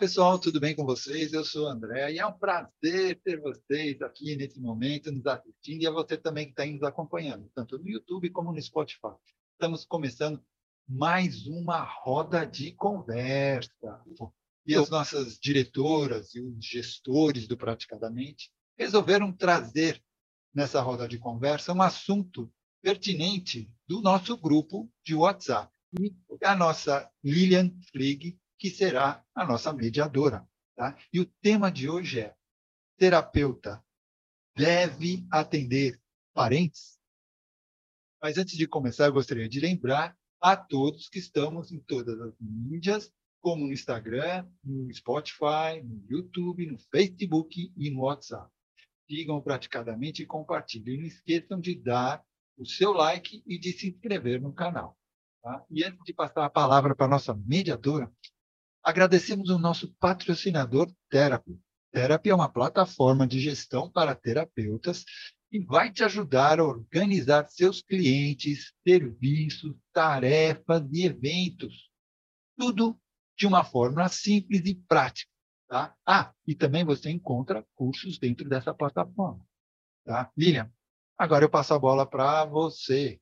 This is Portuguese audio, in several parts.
pessoal, tudo bem com vocês? Eu sou o André e é um prazer ter vocês aqui nesse momento nos assistindo e a você também que está nos acompanhando, tanto no YouTube como no Spotify. Estamos começando mais uma roda de conversa. E as nossas diretoras e os gestores do Praticadamente resolveram trazer nessa roda de conversa um assunto pertinente do nosso grupo de WhatsApp. E a nossa Lilian Flig que será a nossa mediadora. Tá? E o tema de hoje é: terapeuta deve atender parentes? Mas antes de começar, eu gostaria de lembrar a todos que estamos em todas as mídias, como no Instagram, no Spotify, no YouTube, no Facebook e no WhatsApp. Sigam praticadamente e compartilhem. Não esqueçam de dar o seu like e de se inscrever no canal. Tá? E antes de passar a palavra para a nossa mediadora, Agradecemos o nosso patrocinador Therapy. Therapy é uma plataforma de gestão para terapeutas e vai te ajudar a organizar seus clientes, serviços, tarefas e eventos. Tudo de uma forma simples e prática. Tá? Ah, e também você encontra cursos dentro dessa plataforma. Tá? Lilian, agora eu passo a bola para você.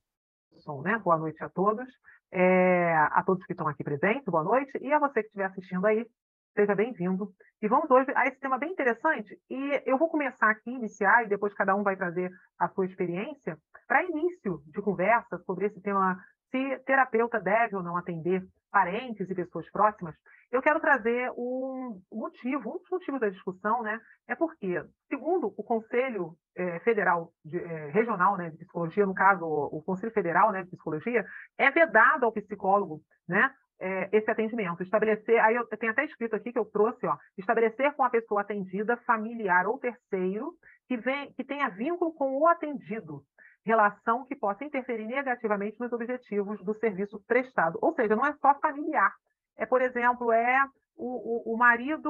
Bom, né? Boa noite a todos. É, a todos que estão aqui presentes, boa noite, e a você que estiver assistindo aí, seja bem-vindo. E vamos hoje a esse tema bem interessante, e eu vou começar aqui, iniciar, e depois cada um vai trazer a sua experiência, para início de conversa sobre esse tema, se terapeuta deve ou não atender parentes e pessoas próximas, eu quero trazer um motivo, um dos motivos da discussão, né, é porque, segundo o Conselho é, Federal de, é, Regional né, de Psicologia, no caso, o, Conselho Federal né, de Psicologia, é vedado ao psicólogo né, é, esse atendimento. Estabelecer, aí eu tenho até escrito aqui que eu trouxe, ó, estabelecer com a pessoa atendida, familiar ou terceiro, que, vem, que tenha vínculo com o atendido, relação que possa interferir negativamente nos objetivos do serviço prestado. Ou seja, não é só familiar, é, por exemplo, é o, o, o marido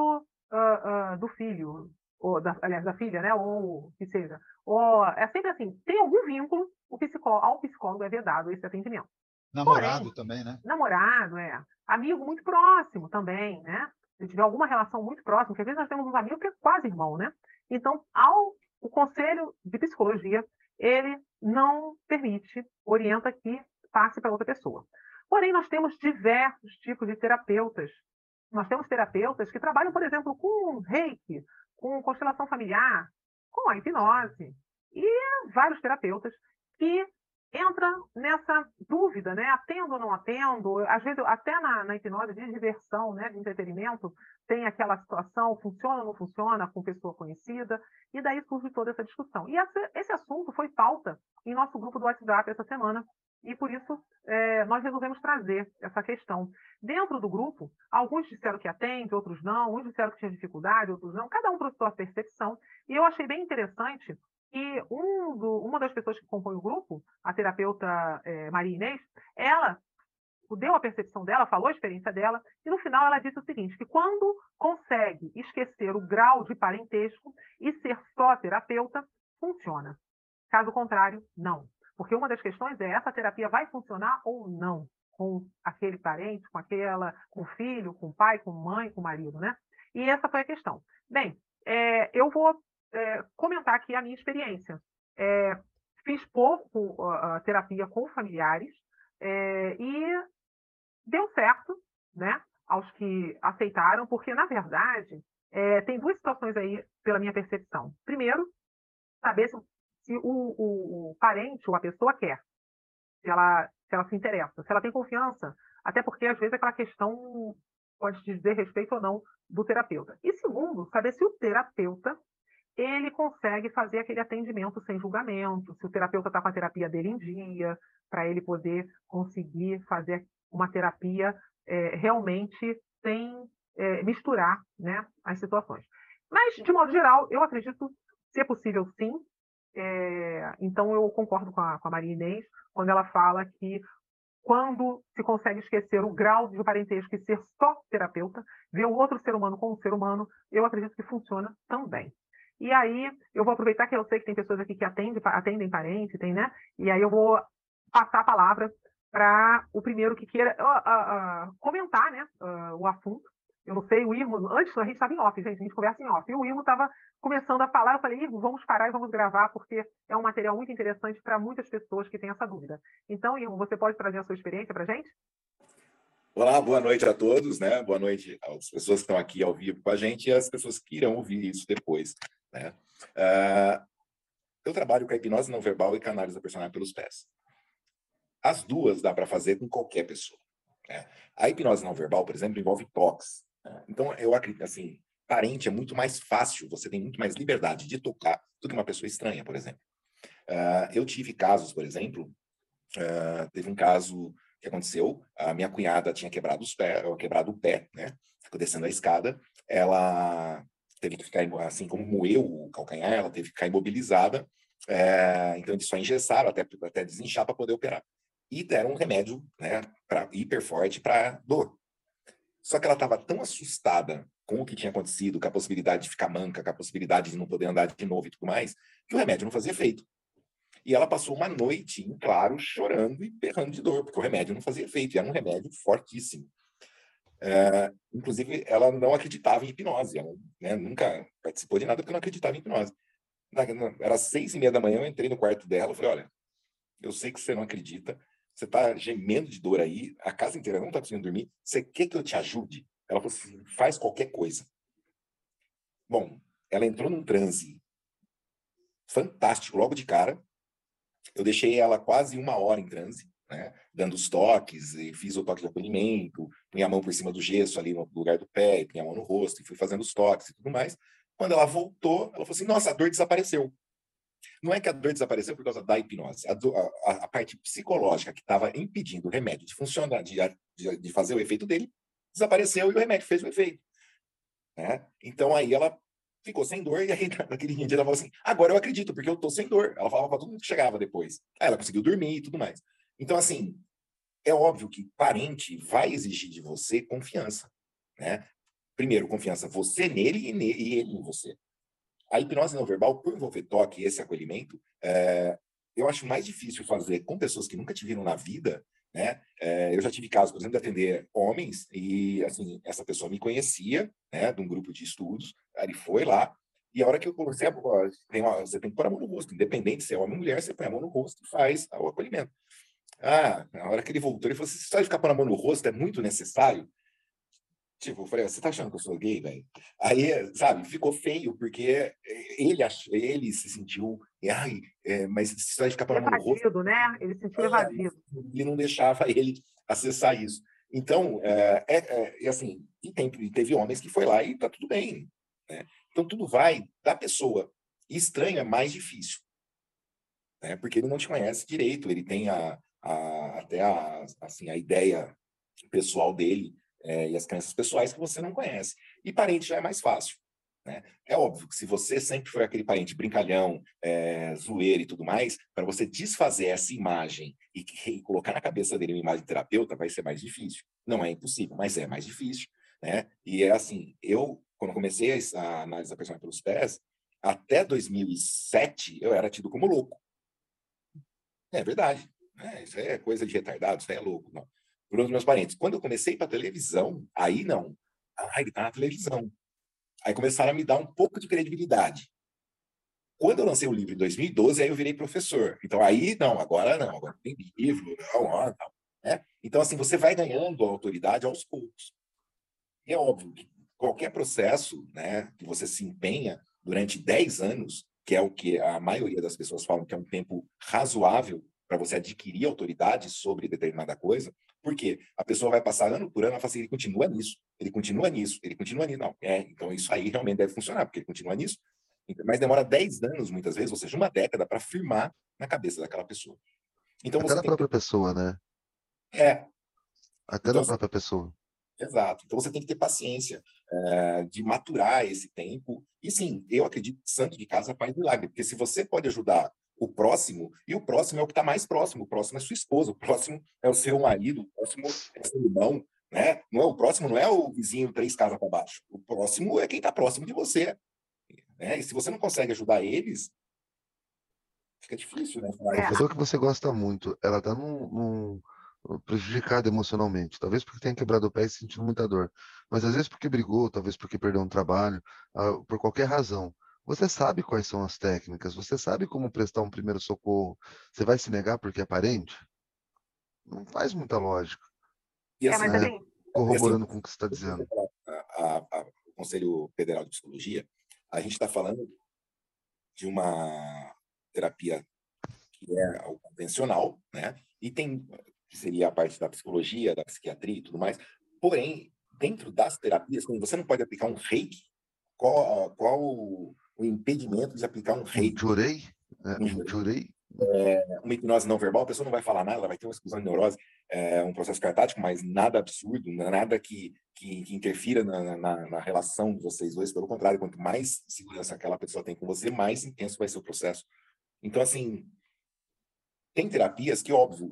uh, uh, do filho, ou da, aliás, da filha, né? ou que seja. Ou, é sempre assim, tem algum vínculo, o psicólogo, ao psicólogo é vedado esse atendimento. Namorado Porém, também, né? Namorado, é. Amigo muito próximo também, né? Se tiver alguma relação muito próxima, porque às vezes nós temos uns amigos que é quase irmão, né? Então, ao, o Conselho de Psicologia, ele não permite, orienta que passe para outra pessoa. Porém, nós temos diversos tipos de terapeutas. Nós temos terapeutas que trabalham, por exemplo, com reiki, com constelação familiar, com a hipnose, e vários terapeutas que entram nessa dúvida, né? Atendo ou não atendo? Às vezes, até na, na hipnose de diversão, né? de entretenimento, tem aquela situação, funciona ou não funciona com pessoa conhecida, e daí surge toda essa discussão. E essa, esse assunto foi pauta em nosso grupo do WhatsApp essa semana, e por isso é, nós resolvemos trazer essa questão. Dentro do grupo, alguns disseram que atende, outros não, uns disseram que tinha dificuldade, outros não, cada um trouxe sua percepção, e eu achei bem interessante que um do, uma das pessoas que compõe o grupo, a terapeuta é, Maria Inês, ela deu a percepção dela, falou a experiência dela, e no final ela disse o seguinte, que quando consegue esquecer o grau de parentesco e ser só terapeuta, funciona. Caso contrário, não. Porque uma das questões é essa terapia vai funcionar ou não com aquele parente, com aquela, com o filho, com o pai, com a mãe, com o marido, né? E essa foi a questão. Bem, é, eu vou é, comentar aqui a minha experiência. É, fiz pouco a terapia com familiares é, e deu certo, né? Aos que aceitaram, porque na verdade é, tem duas situações aí pela minha percepção. Primeiro, saber se se o, o, o parente ou a pessoa quer, se ela, se ela se interessa, se ela tem confiança, até porque às vezes aquela questão pode dizer respeito ou não do terapeuta. E segundo, saber se o terapeuta ele consegue fazer aquele atendimento sem julgamento, se o terapeuta está com a terapia dele em dia, para ele poder conseguir fazer uma terapia é, realmente sem é, misturar né, as situações. Mas, de modo geral, eu acredito ser possível sim é, então, eu concordo com a, com a Maria Inês quando ela fala que quando se consegue esquecer o grau de parentesco e ser só terapeuta, ver o outro ser humano como um ser humano, eu acredito que funciona também. E aí, eu vou aproveitar que eu sei que tem pessoas aqui que atendem, atendem parente, tem, né? E aí eu vou passar a palavra para o primeiro que queira uh, uh, uh, comentar né, o assunto. eu não sei, o Irmo, antes a gente estava em off, gente, a gente conversa em off, e o Irmo estava começando a falar, eu falei, Irmo, vamos parar e vamos gravar, porque é um material muito interessante para muitas pessoas que têm essa dúvida. Então, Irmo, você pode trazer a sua experiência para a gente? Olá, boa noite a todos, né? Boa noite às pessoas que estão aqui ao vivo com a gente e às pessoas que irão ouvir isso depois, né? Uh, eu trabalho com a hipnose não verbal e canais da personagem pelos pés. As duas dá para fazer com qualquer pessoa. Né? A hipnose não verbal, por exemplo, envolve toques. Né? Então, eu acredito assim, parente é muito mais fácil, você tem muito mais liberdade de tocar do que uma pessoa estranha, por exemplo. Uh, eu tive casos, por exemplo, uh, teve um caso que aconteceu, a minha cunhada tinha quebrado os pés, quebrado o pé, né? Ficou descendo a escada, ela teve que ficar, assim como moeu o calcanhar, ela teve que ficar imobilizada, é, então eles só engessaram até, até desinchar para poder operar. E deram um remédio, né, para hiper forte para dor. Só que ela estava tão assustada com o que tinha acontecido, com a possibilidade de ficar manca, com a possibilidade de não poder andar de novo e tudo mais, que o remédio não fazia efeito. E ela passou uma noite em claro, chorando e berrando de dor, porque o remédio não fazia efeito, e era um remédio fortíssimo. É, inclusive, ela não acreditava em hipnose, ela né, nunca participou de nada porque não acreditava em hipnose. Era seis e meia da manhã, eu entrei no quarto dela falei, olha, eu sei que você não acredita, você está gemendo de dor aí, a casa inteira não está conseguindo dormir, você quer que eu te ajude? Ela falou assim, faz qualquer coisa. Bom, ela entrou num transe fantástico logo de cara, eu deixei ela quase uma hora em transe, né? dando os toques, e fiz o toque de acolhimento, punha a mão por cima do gesso ali no lugar do pé, punha a mão no rosto, e fui fazendo os toques e tudo mais. Quando ela voltou, ela falou assim: Nossa, a dor desapareceu. Não é que a dor desapareceu por causa da hipnose. A, do, a, a parte psicológica que estava impedindo o remédio de funcionar, de, de, de, fazer o efeito dele, desapareceu e o remédio fez o efeito. Né? Então aí ela ficou sem dor, e aí naquele dia ela falou assim: agora eu acredito, porque eu tô sem dor. Ela falava para todo mundo que chegava depois. Aí ela conseguiu dormir e tudo mais. Então, assim, é óbvio que parente vai exigir de você confiança. Né? Primeiro, confiança você nele e, nele, e ele em você. A hipnose não verbal, por envolver toque e esse acolhimento, é, eu acho mais difícil fazer com pessoas que nunca te viram na vida né? É, eu já tive casos, por exemplo, de atender homens e, assim, essa pessoa me conhecia, né, de um grupo de estudos, ele foi lá, e a hora que eu uma, você tem que pôr a mão no rosto, independente se é homem ou mulher, você põe a mão no rosto e faz o acolhimento. Ah, na hora que ele voltou, ele falou assim, só de ficar pôr a mão no rosto é muito necessário? Tipo, eu falei, você tá achando que eu sou gay, velho? Aí, sabe, ficou feio, porque ele, ach... ele se sentiu, ai, é, mas se vai ficar para o rosto... né? Ele se sentiu é, evadido. Ele não deixava ele acessar isso. Então, é, é, é assim, e tem, teve homens que foi lá e tá tudo bem. Né? Então, tudo vai da pessoa. E estranho é mais difícil. Né? Porque ele não te conhece direito, ele tem a, a, até a, assim, a ideia pessoal dele é, e as crenças pessoais que você não conhece. E parente já é mais fácil. Né? É óbvio que se você sempre foi aquele parente brincalhão, é, zoeiro e tudo mais, para você desfazer essa imagem e, e, colocar na cabeça dele uma imagem de terapeuta, vai ser mais difícil. Não é impossível, mas é mais difícil. Né? E é assim, eu, quando comecei a análise da personagem pelos pés, até 2007 eu era tido como louco. É verdade. Né? Isso é coisa de retardado, isso é louco. Não por os meus parentes. Quando eu comecei para televisão, aí não. Ah, ele está na televisão. Aí começaram a me dar um pouco de credibilidade. Quando eu lancei o livro em 2012, aí eu virei professor. Então aí, não, agora não, agora tem livro, não, não. Né? Então, assim, você vai ganhando autoridade aos poucos. E é óbvio que qualquer processo né, que você se empenha durante 10 anos, que é o que a maioria das pessoas falam que é um tempo razoável para você adquirir autoridade sobre determinada coisa, porque a pessoa vai passar ano por ano e fala assim, ele continua nisso, ele continua nisso, ele continua nisso. Não, é, então isso aí realmente deve funcionar, porque ele continua nisso. Mas demora 10 anos, muitas vezes, ou seja, uma década, para firmar na cabeça daquela pessoa. Então, Até na própria que... pessoa, né? É. Até então, na própria pessoa. Exato. Então você tem que ter paciência é, de maturar esse tempo. E sim, eu acredito que santo de casa faz milagre, porque se você pode ajudar o próximo, e o próximo é o que está mais próximo, o próximo é sua esposa, o próximo é o seu marido, o próximo é seu irmão, né? Não é o próximo, não é o vizinho três casas para baixo. O próximo é quem está próximo de você. Né? E se você não consegue ajudar eles, fica difícil, né? A pessoa que você gosta muito, ela está num, num, prejudicado emocionalmente. Talvez porque tenha quebrado o pé e sentindo muita dor. Mas às vezes porque brigou, talvez porque perdeu um trabalho, uh, por qualquer razão. Você sabe quais são as técnicas, você sabe como prestar um primeiro socorro. Você vai se negar porque é parente? Não faz muita lógica. E assim, é, mas, assim, corroborando assim, com o que você está dizendo. A, a, o Conselho Federal de Psicologia, a gente está falando de uma terapia que é o convencional, né? E tem que seria a parte da psicologia, da psiquiatria e tudo mais. Porém, dentro das terapias, quando você não pode aplicar um reiki, qual, qual o, impedimento de aplicar um? Um jurei? É, um jurei? É, uma hipnose não verbal, a pessoa não vai falar nada, ela vai ter uma exclusão de neurose, é, um processo cartático, mas nada absurdo, nada que, que, que interfira na, na, na, relação de vocês dois. Pelo contrário, quanto mais segurança aquela pessoa tem com você, mais intenso vai ser o processo. Então, assim, tem terapias que, óbvio,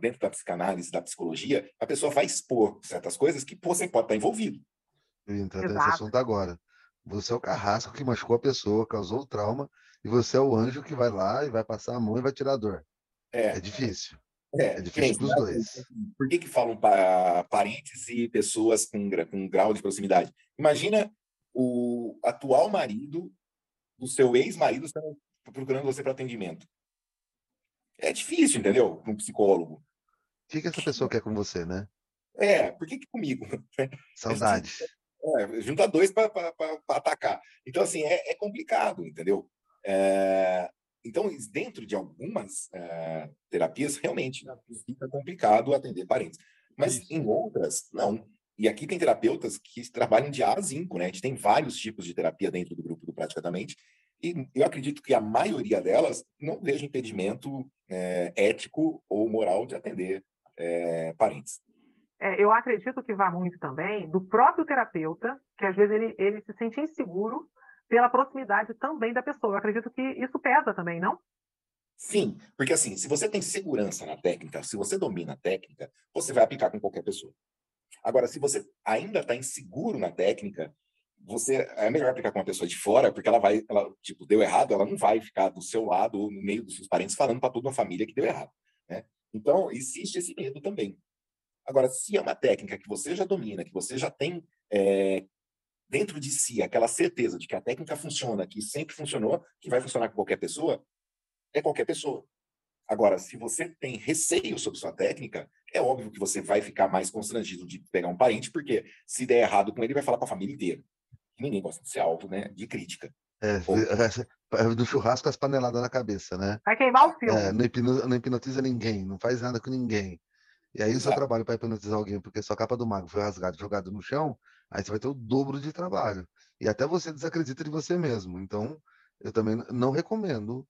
dentro da psicanálise, da psicologia, a pessoa vai expor certas coisas que você pode estar envolvido. Eu entro nesse assunto agora. Você é o carrasco que machucou a pessoa, causou o trauma, e você é o anjo que vai lá e vai passar a mão e vai tirar a dor. É, é difícil. É, é difícil para os dois. Por que, que falam para parentes e pessoas com, com um grau de proximidade? Imagina o atual marido do seu ex-marido procurando você para atendimento. É difícil, entendeu? Para um psicólogo. O que, que essa pessoa quer com você, né? É, por que, que comigo? Saudade. É, junta dois para atacar. Então, assim, é, é complicado, entendeu? É, então, dentro de algumas é, terapias, realmente fica complicado atender parentes. Mas Isso. em outras, não. E aqui tem terapeutas que trabalham de A a zinco, né? A gente tem vários tipos de terapia dentro do grupo do Praticamente, e eu acredito que a maioria delas não veja impedimento é, ético ou moral de atender é, parentes. É, eu acredito que vá muito também do próprio terapeuta, que às vezes ele, ele se sente inseguro pela proximidade também da pessoa. Eu acredito que isso pesa também, não? Sim, porque assim, se você tem segurança na técnica, se você domina a técnica, você vai aplicar com qualquer pessoa. Agora, se você ainda está inseguro na técnica, você é melhor aplicar com uma pessoa de fora, porque ela vai, ela, tipo, deu errado, ela não vai ficar do seu lado ou no meio dos seus parentes falando para toda a família que deu errado, né? Então, existe esse medo também. Agora, se é uma técnica que você já domina, que você já tem é, dentro de si aquela certeza de que a técnica funciona, que sempre funcionou, que vai funcionar com qualquer pessoa, é qualquer pessoa. Agora, se você tem receio sobre sua técnica, é óbvio que você vai ficar mais constrangido de pegar um parente, porque se der errado com ele, vai falar para a família inteira ninguém gosta de ser alvo né, de crítica. É, Ou... do churrasco as paneladas na cabeça, né? Vai queimar o filme. É, não, hipno, não, hipnotiza ninguém, não faz nada com ninguém. E aí o seu trabalho para hipnotizar alguém, porque sua capa do mago foi rasgada jogada no chão, aí você vai ter o dobro de trabalho. E até você desacredita de você mesmo. Então, eu também não recomendo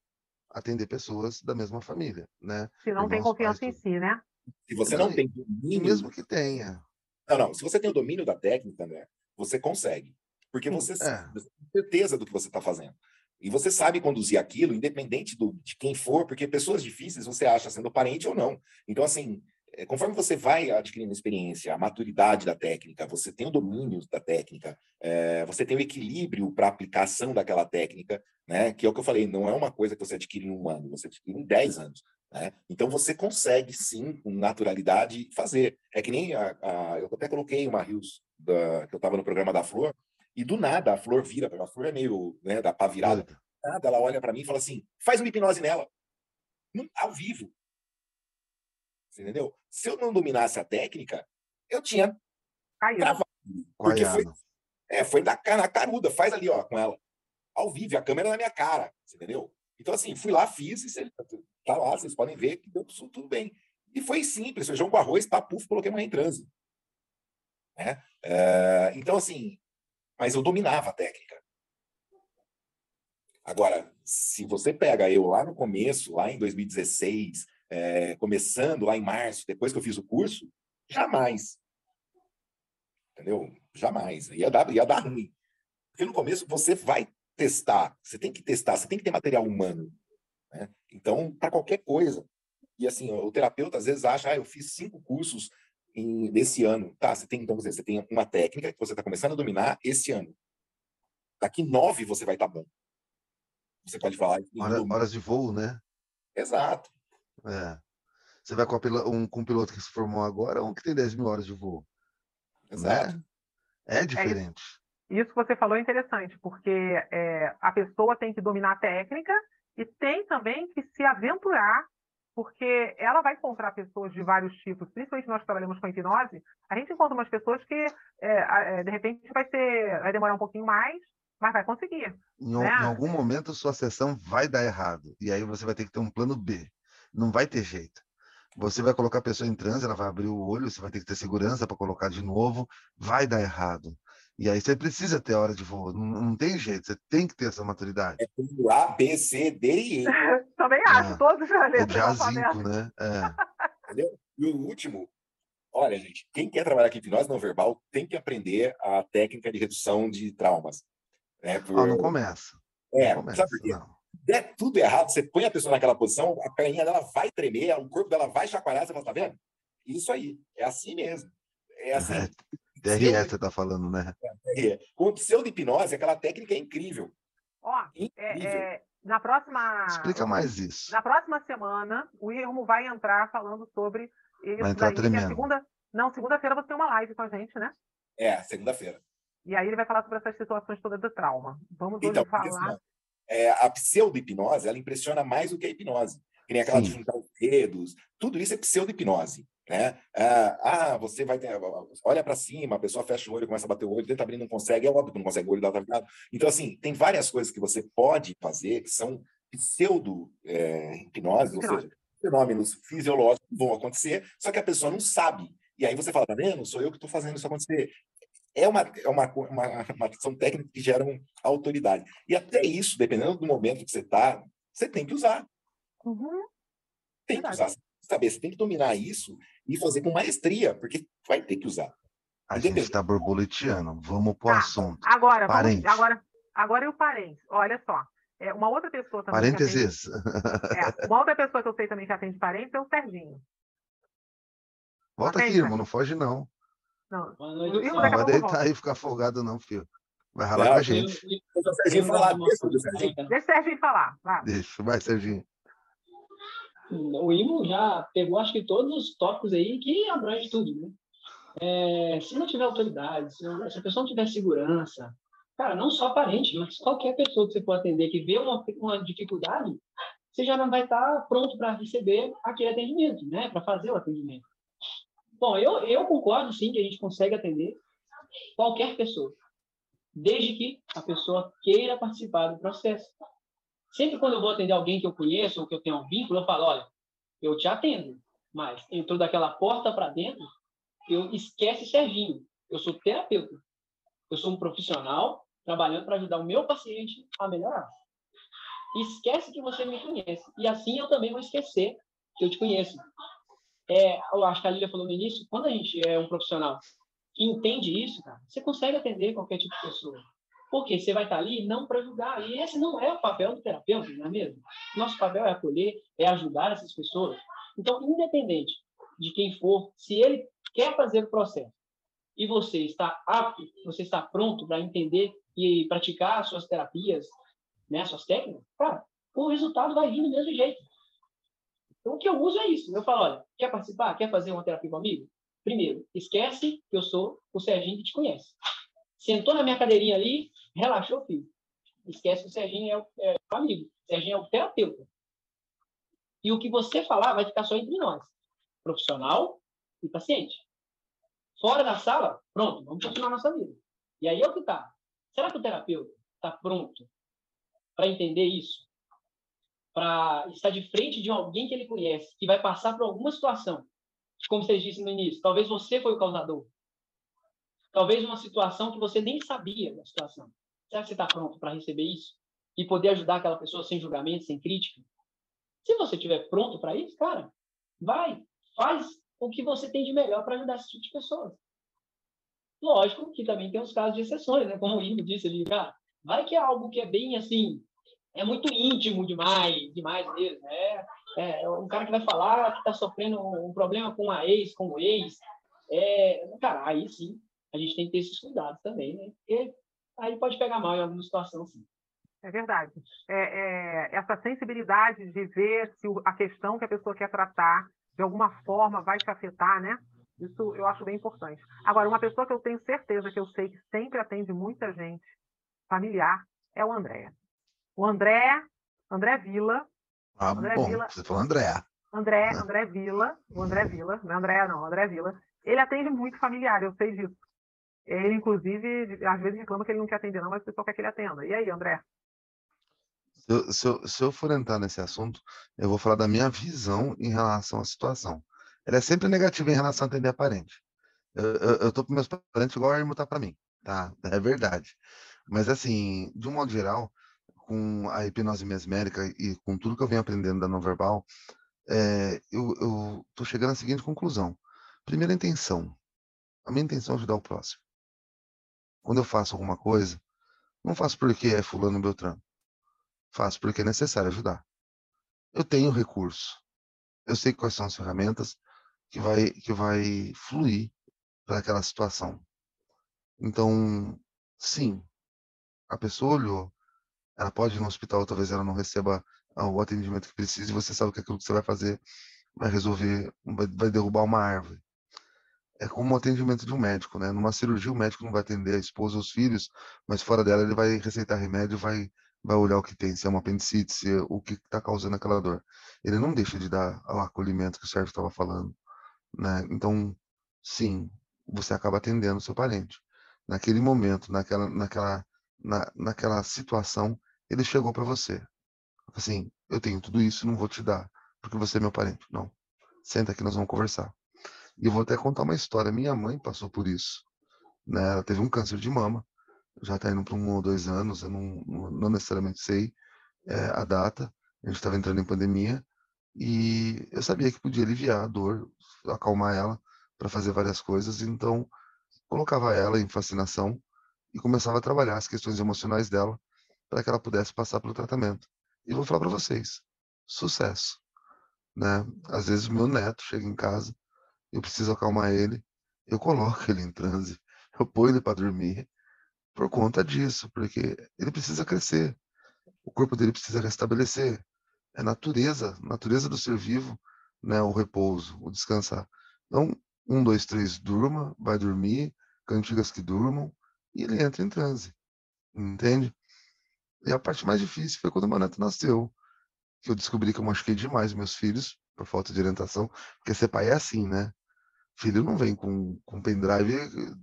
atender pessoas da mesma família, né? Se não tem confiança em si, né? Se você não tem domínio... Mesmo que tenha. Não, não. Se você tem o domínio da técnica, né? Você consegue. Porque você, é. tem certeza do que você está fazendo. E você sabe conduzir aquilo, independente do, de quem for, porque pessoas difíceis você acha sendo parente ou não. Então, assim, é, conforme você vai adquirindo experiência, a maturidade da técnica, você tem o domínio da técnica, é, você tem o equilíbrio para aplicação daquela técnica, né? Que é o que eu falei, não é uma coisa que você adquire em um ano, você adquire em 10 anos. Né? Então você consegue sim, com naturalidade, fazer. É que nem a, a eu até coloquei uma Rios da, que eu estava no programa da Flor, e do nada a flor vira, a flor é meio, né, da pá virada. Do nada ela olha para mim e fala assim: faz uma hipnose nela. Ao vivo. Você entendeu? Se eu não dominasse a técnica, eu tinha travado. Porque foi, é, foi da, na caruda, faz ali, ó, com ela. Ao vivo, a câmera na minha cara, você entendeu? Então, assim, fui lá, fiz, e tá lá, vocês podem ver que deu tudo bem. E foi simples, feijão com arroz, papuf, coloquei uma em transe. Né? É, então, assim, mas eu dominava a técnica. Agora, se você pega eu lá no começo, lá em 2016, é, começando lá em março, depois que eu fiz o curso, jamais. Entendeu? Jamais. Ia dar, ia dar ruim. Porque no começo você vai testar, você tem que testar, você tem que ter material humano. Né? Então, para qualquer coisa. E assim, o terapeuta às vezes acha, ah, eu fiz cinco cursos em, nesse ano. Tá, você tem, então, você tem uma técnica que você está começando a dominar esse ano. Daqui nove você vai estar tá bom. Você pode falar. Hora, horas de voo, né? Exato. É. Você vai com, um, com um piloto que se formou agora ou um que tem 10 mil horas de voo? Exato. Né? É diferente. É isso. isso. que você falou é interessante, porque é, a pessoa tem que dominar a técnica e tem também que se aventurar, porque ela vai encontrar pessoas de vários tipos, principalmente nós que trabalhamos com hipnose, a gente encontra umas pessoas que, é, é, de repente, vai, ser, vai demorar um pouquinho mais, mas vai conseguir. Em, né? em algum momento, sua sessão vai dar errado, e aí você vai ter que ter um plano B. Não vai ter jeito. Você vai colocar a pessoa em transe, ela vai abrir o olho, você vai ter que ter segurança para colocar de novo, vai dar errado. E aí você precisa ter hora de voo, não, não tem jeito, você tem que ter essa maturidade. É tudo A, B, C, D e E. Também acho, é, todos já leram. jazinco, né? É. Entendeu? E o último, olha, gente, quem quer trabalhar com hipnose não verbal tem que aprender a técnica de redução de traumas. Né? Por... Ah, não começa. É, não começa, sabe por quê? Não. Der tudo errado, você põe a pessoa naquela posição, a perninha dela vai tremer, o corpo dela vai chacoalhar, você fala, tá vendo? Isso aí, é assim mesmo. É assim. É. DRE você está falando, né? É, com pseudo-hipnose, aquela técnica é incrível. Ó, é, incrível. É, é, na próxima. Explica mais isso. Na próxima semana, o Irmo vai entrar falando sobre isso. Vai entrar daí, tremendo. Segunda, não, segunda-feira você tem uma live com a gente, né? É, segunda-feira. E aí ele vai falar sobre essas situações todas do trauma. Vamos então, hoje falar. É, a pseudo-hipnose, ela impressiona mais do que a hipnose. Que nem aquela Sim. de juntar os dedos. Tudo isso é pseudo-hipnose. Né? Ah, ah, você vai ter. Olha para cima, a pessoa fecha o olho, começa a bater o olho, tenta abrir, não consegue, é óbvio que não consegue, o olho dá tá virado. Então, assim, tem várias coisas que você pode fazer que são pseudo-hipnose, é, ou seja, fenômenos fisiológicos vão acontecer, só que a pessoa não sabe. E aí você fala, tá vendo? Sou eu que estou fazendo isso acontecer. É uma, é uma, uma, uma ação técnica que gera autoridade. E até isso, dependendo do momento que você está, você tem que usar. Uhum. Tem que usar saber, você tem que dominar isso e fazer com maestria, porque vai ter que usar. A gente está borboleteando, vamos para o tá. assunto. Agora, vamos, agora, agora eu parente. Olha só, é, uma outra pessoa também. Parênteses. Atende, é, uma outra pessoa que eu sei também que atende parentes é o Serginho. Volta atende, aqui, irmão, não foge não. Não, noite, não vai deitar aí e ficar folgado, não, filho. Vai ralar com a gente. Deixa o Serginho falar. Deixa o Serginho falar. Deixa, vai, Serginho o IMO já pegou, acho que todos os tópicos aí que abrange tudo, né? É, se não tiver autoridade, se, não, se, a pessoa não tiver segurança, cara, não só parente, mas qualquer pessoa que você for atender que vê uma, uma dificuldade, você já não vai estar pronto para receber aquele atendimento, né? Para fazer o atendimento. Bom, eu, eu concordo sim que a gente consegue atender qualquer pessoa, desde que a pessoa queira participar do processo. Sempre quando eu vou atender alguém que eu conheço ou que eu tenho um vínculo, eu falo, olha, eu te atendo, mas entrou daquela porta para dentro, eu esquece Serginho. Eu sou terapeuta. Eu sou um profissional trabalhando para ajudar o meu paciente a melhorar. Esquece que você me conhece. E assim eu também vou esquecer que eu te conheço. É, eu acho que a Lília falou no início, quando a gente é um profissional que entende isso, cara, você consegue atender qualquer tipo de pessoa. Porque você vai estar ali não para julgar. E esse não é o papel do terapeuta, não é mesmo? Nosso papel é acolher, é ajudar essas pessoas. Então, independente de quem for, se ele quer fazer o processo e você está apto, você está pronto para entender e praticar suas terapias, né, suas técnicas, cara, o resultado vai vir do mesmo jeito. Então, o que eu uso é isso. Eu falo, olha, quer participar? Quer fazer uma terapia comigo? Primeiro, esquece que eu sou o Serginho que te conhece. Sentou na minha cadeirinha ali, relaxou, filho. Esquece que o Serginho é o, é o amigo. O Serginho é o terapeuta. E o que você falar vai ficar só entre nós. Profissional e paciente. Fora da sala, pronto, vamos continuar nossa vida. E aí é o que tá. Será que o terapeuta está pronto para entender isso? Para estar de frente de alguém que ele conhece, que vai passar por alguma situação. Como vocês disse no início, talvez você foi o causador. Talvez uma situação que você nem sabia da situação. Será que você está pronto para receber isso? E poder ajudar aquela pessoa sem julgamento, sem crítica? Se você estiver pronto para isso, cara, vai, faz o que você tem de melhor para ajudar esse tipo de pessoas. Lógico que também tem os casos de exceções, né? Como o Ivo disse ali, cara, vai que é algo que é bem assim, é muito íntimo demais, demais mesmo. Né? É, um cara que vai falar que está sofrendo um problema com a ex, com o ex, é, cara, aí sim, a gente tem que ter esses cuidados também, né? Porque aí pode pegar mal em alguma situação, sim. É verdade. É, é, essa sensibilidade de ver se a questão que a pessoa quer tratar de alguma forma vai te afetar, né? Isso eu acho bem importante. Agora, uma pessoa que eu tenho certeza que eu sei que sempre atende muita gente familiar é o André. O André, André Vila. Ah, André bom, Vila, você falou André. André, André Vila, o André Vila, não é André não, André Vila. Ele atende muito familiar, eu sei disso. Ele, inclusive, às vezes reclama que ele não quer atender, não, mas o pessoal quer que ele atenda. E aí, André? Se eu, se, eu, se eu for entrar nesse assunto, eu vou falar da minha visão em relação à situação. Ela é sempre negativa em relação a atender a parente. Eu, eu, eu tô para meus parentes igual a irmã tá para mim, tá? É verdade. Mas, assim, de um modo geral, com a hipnose mesmérica e com tudo que eu venho aprendendo da não verbal, é, eu, tô chegando à seguinte conclusão. Primeira intenção. A minha intenção é ajudar o próximo. Quando eu faço alguma coisa, não faço porque é fulano Beltrano. Faço porque é necessário ajudar. Eu tenho recurso. Eu sei quais são as ferramentas que vai, que vai fluir para aquela situação. Então, sim, a pessoa olhou, ela pode ir no hospital, talvez ela não receba o atendimento que precisa, e você sabe que aquilo que você vai fazer vai resolver, vai, vai derrubar uma árvore é como o atendimento de um médico, né? Numa cirurgia, o médico não vai atender a esposa ou os filhos, mas fora dela ele vai receitar remédio, vai, vai olhar o que tem, se é uma apendicite, se é o que está causando aquela dor. Ele não deixa de dar o acolhimento que o Sérgio estava falando, né? Então, sim, você acaba atendendo o seu parente. Naquele momento, naquela, naquela, na, naquela situação, ele chegou para você. Assim, eu tenho tudo isso, não vou te dar, porque você é meu parente. Não. Senta aqui, nós vamos conversar. E eu vou até contar uma história. Minha mãe passou por isso. Né? Ela teve um câncer de mama, já está indo para um ou dois anos, eu não, não necessariamente sei é, a data. A gente estava entrando em pandemia e eu sabia que podia aliviar a dor, acalmar ela para fazer várias coisas. Então, colocava ela em fascinação e começava a trabalhar as questões emocionais dela para que ela pudesse passar pelo tratamento. E vou falar para vocês, sucesso. Né? Às vezes meu neto chega em casa eu preciso acalmar ele, eu coloco ele em transe, eu ponho ele para dormir por conta disso, porque ele precisa crescer, o corpo dele precisa restabelecer. É natureza, natureza do ser vivo, né? O repouso, o descansar. Então, um, dois, três, durma, vai dormir, cantigas que durmam, e ele entra em transe, entende? E a parte mais difícil foi quando o meu neto nasceu, que eu descobri que eu machuquei demais meus filhos, por falta de orientação, porque ser pai é assim, né? Filho não vem com, com pendrive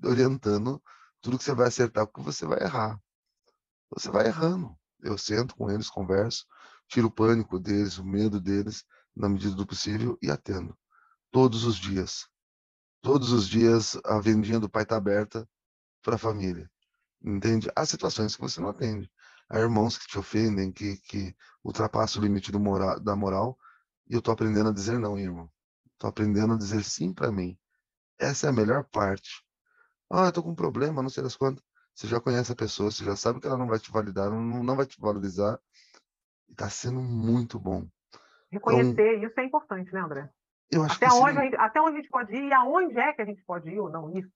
orientando tudo que você vai acertar, porque você vai errar. Você vai errando. Eu sento com eles, converso, tiro o pânico deles, o medo deles, na medida do possível, e atendo. Todos os dias. Todos os dias a vendinha do pai está aberta para a família. Entende? Há situações que você não atende. Há irmãos que te ofendem, que, que ultrapassam o limite do moral, da moral, e eu estou aprendendo a dizer não, irmão. Estou aprendendo a dizer sim para mim. Essa é a melhor parte. Ah, eu tô com um problema, não sei das quantas. Você já conhece a pessoa, você já sabe que ela não vai te validar, não, não vai te valorizar. E tá sendo muito bom. Reconhecer, então, isso é importante, né, André? Eu acho até, que onde sim. gente, até onde a gente pode ir e aonde é que a gente pode ir ou não ir.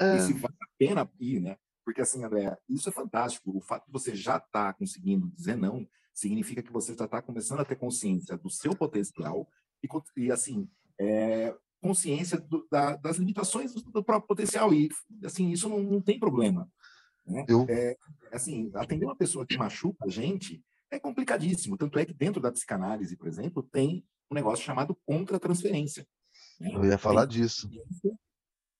É... E se vale a pena ir, né? Porque assim, André, isso é fantástico. O fato de você já estar tá conseguindo dizer não significa que você já está começando a ter consciência do seu potencial e, e assim, é, consciência do, da, das limitações do, próprio potencial e assim isso não, não tem problema né? Eu... É, assim atender uma pessoa que machuca a gente é complicadíssimo tanto é que dentro da psicanálise por exemplo tem um negócio chamado contra-transferência né? eu ia falar disso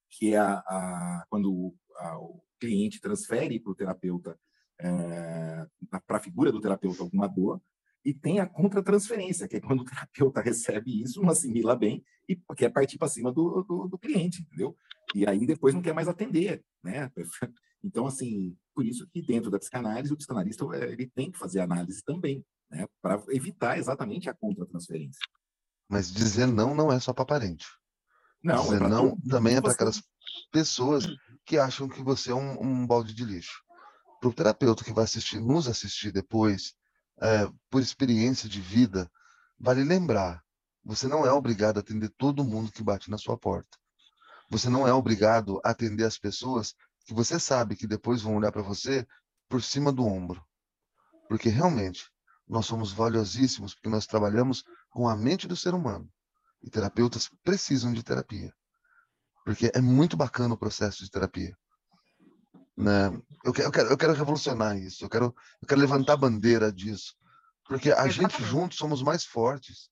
que é a, a quando a, o cliente transfere para o terapeuta é, para a figura do terapeuta alguma dor e tem a contra-transferência, que é quando o terapeuta recebe isso, não assimila bem e quer partir para cima do, do, do, cliente, entendeu? E aí depois não quer mais atender, né? Então, assim, por isso que dentro da psicanálise, o psicanalista é, ele tem que fazer análise também, né? Para evitar exatamente a contra-transferência. Mas dizer não não é só para parente. Não, dizer é não também é para aquelas pessoas que acham que você é um, um balde de lixo. Para o terapeuta que vai assistir, nos assistir depois, é, por experiência de vida, vale lembrar: você não é obrigado a atender todo mundo que bate na sua porta. Você não é obrigado a atender as pessoas que você sabe que depois vão olhar para você por cima do ombro. Porque realmente nós somos valiosíssimos porque nós trabalhamos com a mente do ser humano. E terapeutas precisam de terapia. Porque é muito bacana o processo de terapia. Né? Eu, quero, eu, quero, eu quero revolucionar isso, eu quero, eu quero levantar a bandeira disso. Porque a gente juntos somos mais fortes.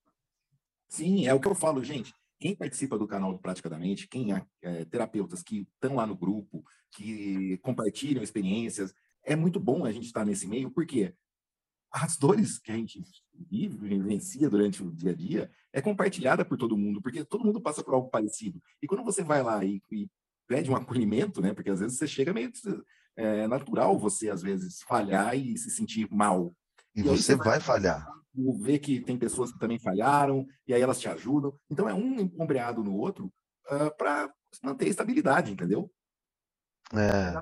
Sim, é o que eu falo, gente. Quem participa do canal Prática da Mente, quem é, é terapeutas que estão lá no grupo, que compartilham experiências, é muito bom a gente estar nesse meio, porque as dores que a gente vive, vivencia durante o dia a dia, é compartilhada por todo mundo, porque todo mundo passa por algo parecido. E quando você vai lá e, e pede um acolhimento, né? Porque às vezes você chega meio é natural você às vezes falhar e se sentir mal. E, e você, vai, vai falhar. Ver que tem pessoas que também falharam e aí elas te ajudam. Então é um ombreado no outro uh, ah, para manter a estabilidade, entendeu? É,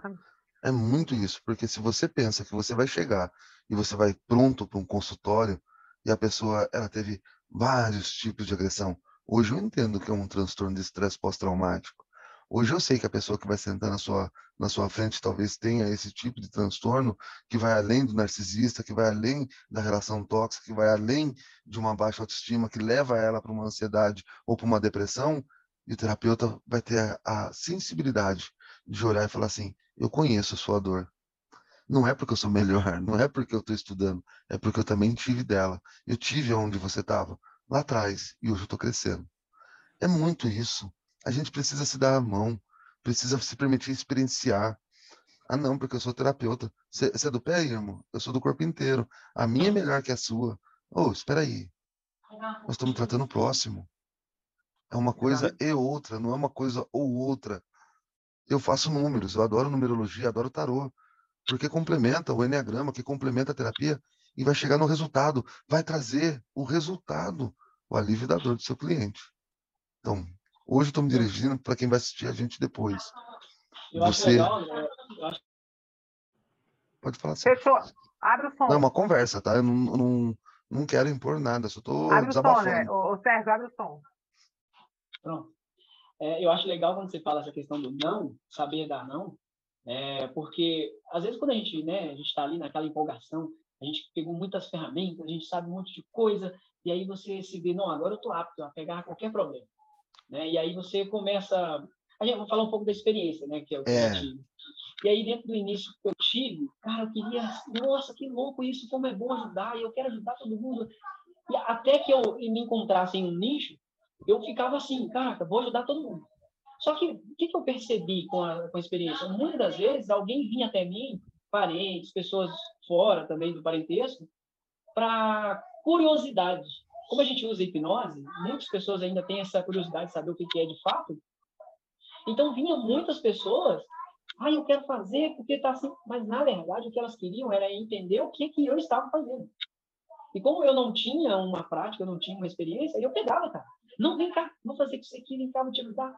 é muito isso, porque se você pensa que você vai chegar e você vai pronto para um consultório e a pessoa ela teve vários tipos de agressão. Hoje eu entendo que é um transtorno de estresse pós-traumático. Hoje eu sei que a pessoa que vai sentar na sua, na sua frente talvez tenha esse tipo de transtorno que vai além do narcisista, que vai além da relação tóxica, que vai além de uma baixa autoestima, que leva ela para uma ansiedade ou para uma depressão. E o terapeuta vai ter a, a sensibilidade de olhar e falar assim: eu conheço a sua dor, não é porque eu sou melhor, não é porque eu estou estudando, é porque eu também tive dela. Eu tive onde você estava, lá atrás, e hoje eu estou crescendo. É muito isso. A gente precisa se dar a mão, precisa se permitir experienciar. Ah, não, porque eu sou terapeuta. Você é do pé, irmão? Eu sou do corpo inteiro. A minha é melhor que a sua. Oh, espera aí. Nós estamos tratando o próximo. É uma coisa e outra, não é uma coisa ou outra. Eu faço números, eu adoro numerologia, adoro tarô porque complementa o enneagrama, que complementa a terapia e vai chegar no resultado, vai trazer o resultado, o alívio da dor do seu cliente. Então, hoje estou me dirigindo para quem vai assistir a gente depois. Eu Você legal, né? acho... Pode falar assim. Fechou. Abre o som. Não, é uma conversa, tá? Eu não, não, não quero impor nada, só estou desabafando. Abre o som, né? O Sérgio, abre o som. Pronto. É, eu acho legal quando você fala essa questão do não, saber dar não, é, porque, às vezes, quando a gente né, está ali naquela empolgação, a gente pegou muitas ferramentas, a gente sabe um monte de coisa, e aí você se vê, não, agora eu estou apto a pegar qualquer problema. Né? E aí você começa... A gente vai falar um pouco da experiência, né? Que é o que é. eu tive. E aí, dentro do início que eu tive, cara, eu queria... Nossa, que louco isso, como é bom ajudar, e eu quero ajudar todo mundo. E até que eu me encontrasse em um nicho, eu ficava assim, cara, vou ajudar todo mundo. Só que o que, que eu percebi com a, com a experiência? Muitas das vezes alguém vinha até mim, parentes, pessoas fora também do parentesco, para curiosidade. Como a gente usa hipnose, muitas pessoas ainda têm essa curiosidade de saber o que, que é de fato. Então vinham muitas pessoas, ah, eu quero fazer porque está assim. Mas na verdade o que elas queriam era entender o que que eu estava fazendo. E como eu não tinha uma prática, eu não tinha uma experiência, eu pegava, cara. Não, vem cá, vou fazer isso aqui, vem cá, vou te ajudar.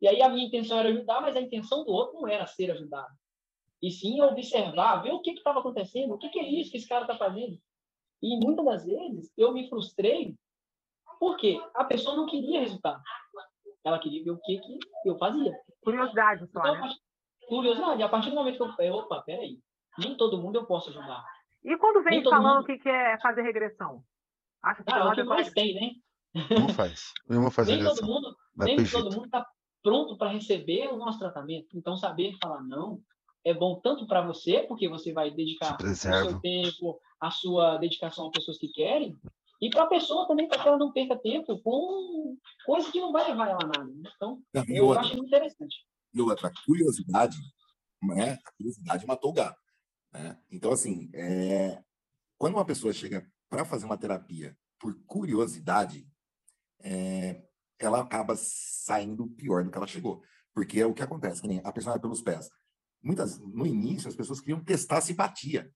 E aí a minha intenção era ajudar, mas a intenção do outro não era ser ajudado. E sim observar, ver o que estava acontecendo, o que, que, é isso que esse cara está fazendo. E muitas das vezes eu me frustrei porque a pessoa não queria resultado. Ela queria ver o que, que eu fazia. Curiosidade só, então, né? Curiosidade. A partir do momento que eu falei, opa, peraí, nem todo mundo eu posso ajudar. E quando vem falando mundo... que quer fazer regressão? Acho que ah, é o que mais tem, né? Não faz. Não faz nem todo mundo, nem todo mundo está pronto para receber o nosso tratamento. Então, saber falar não é bom tanto para você, porque você vai dedicar o seu tempo, a sua dedicação a pessoas que querem, e para a pessoa também, para que ela não perca tempo com coisa que não vai levar ela a nada. Então, e eu outra, acho interessante. E outra, curiosidade, né? a curiosidade matou o gato. Né? Então, assim, é... quando uma pessoa chega para fazer uma terapia por curiosidade, é ela acaba saindo pior do que ela chegou. Porque é o que acontece, que a pessoa vai pelos pés. Muitas, no início, as pessoas queriam testar a simpatia.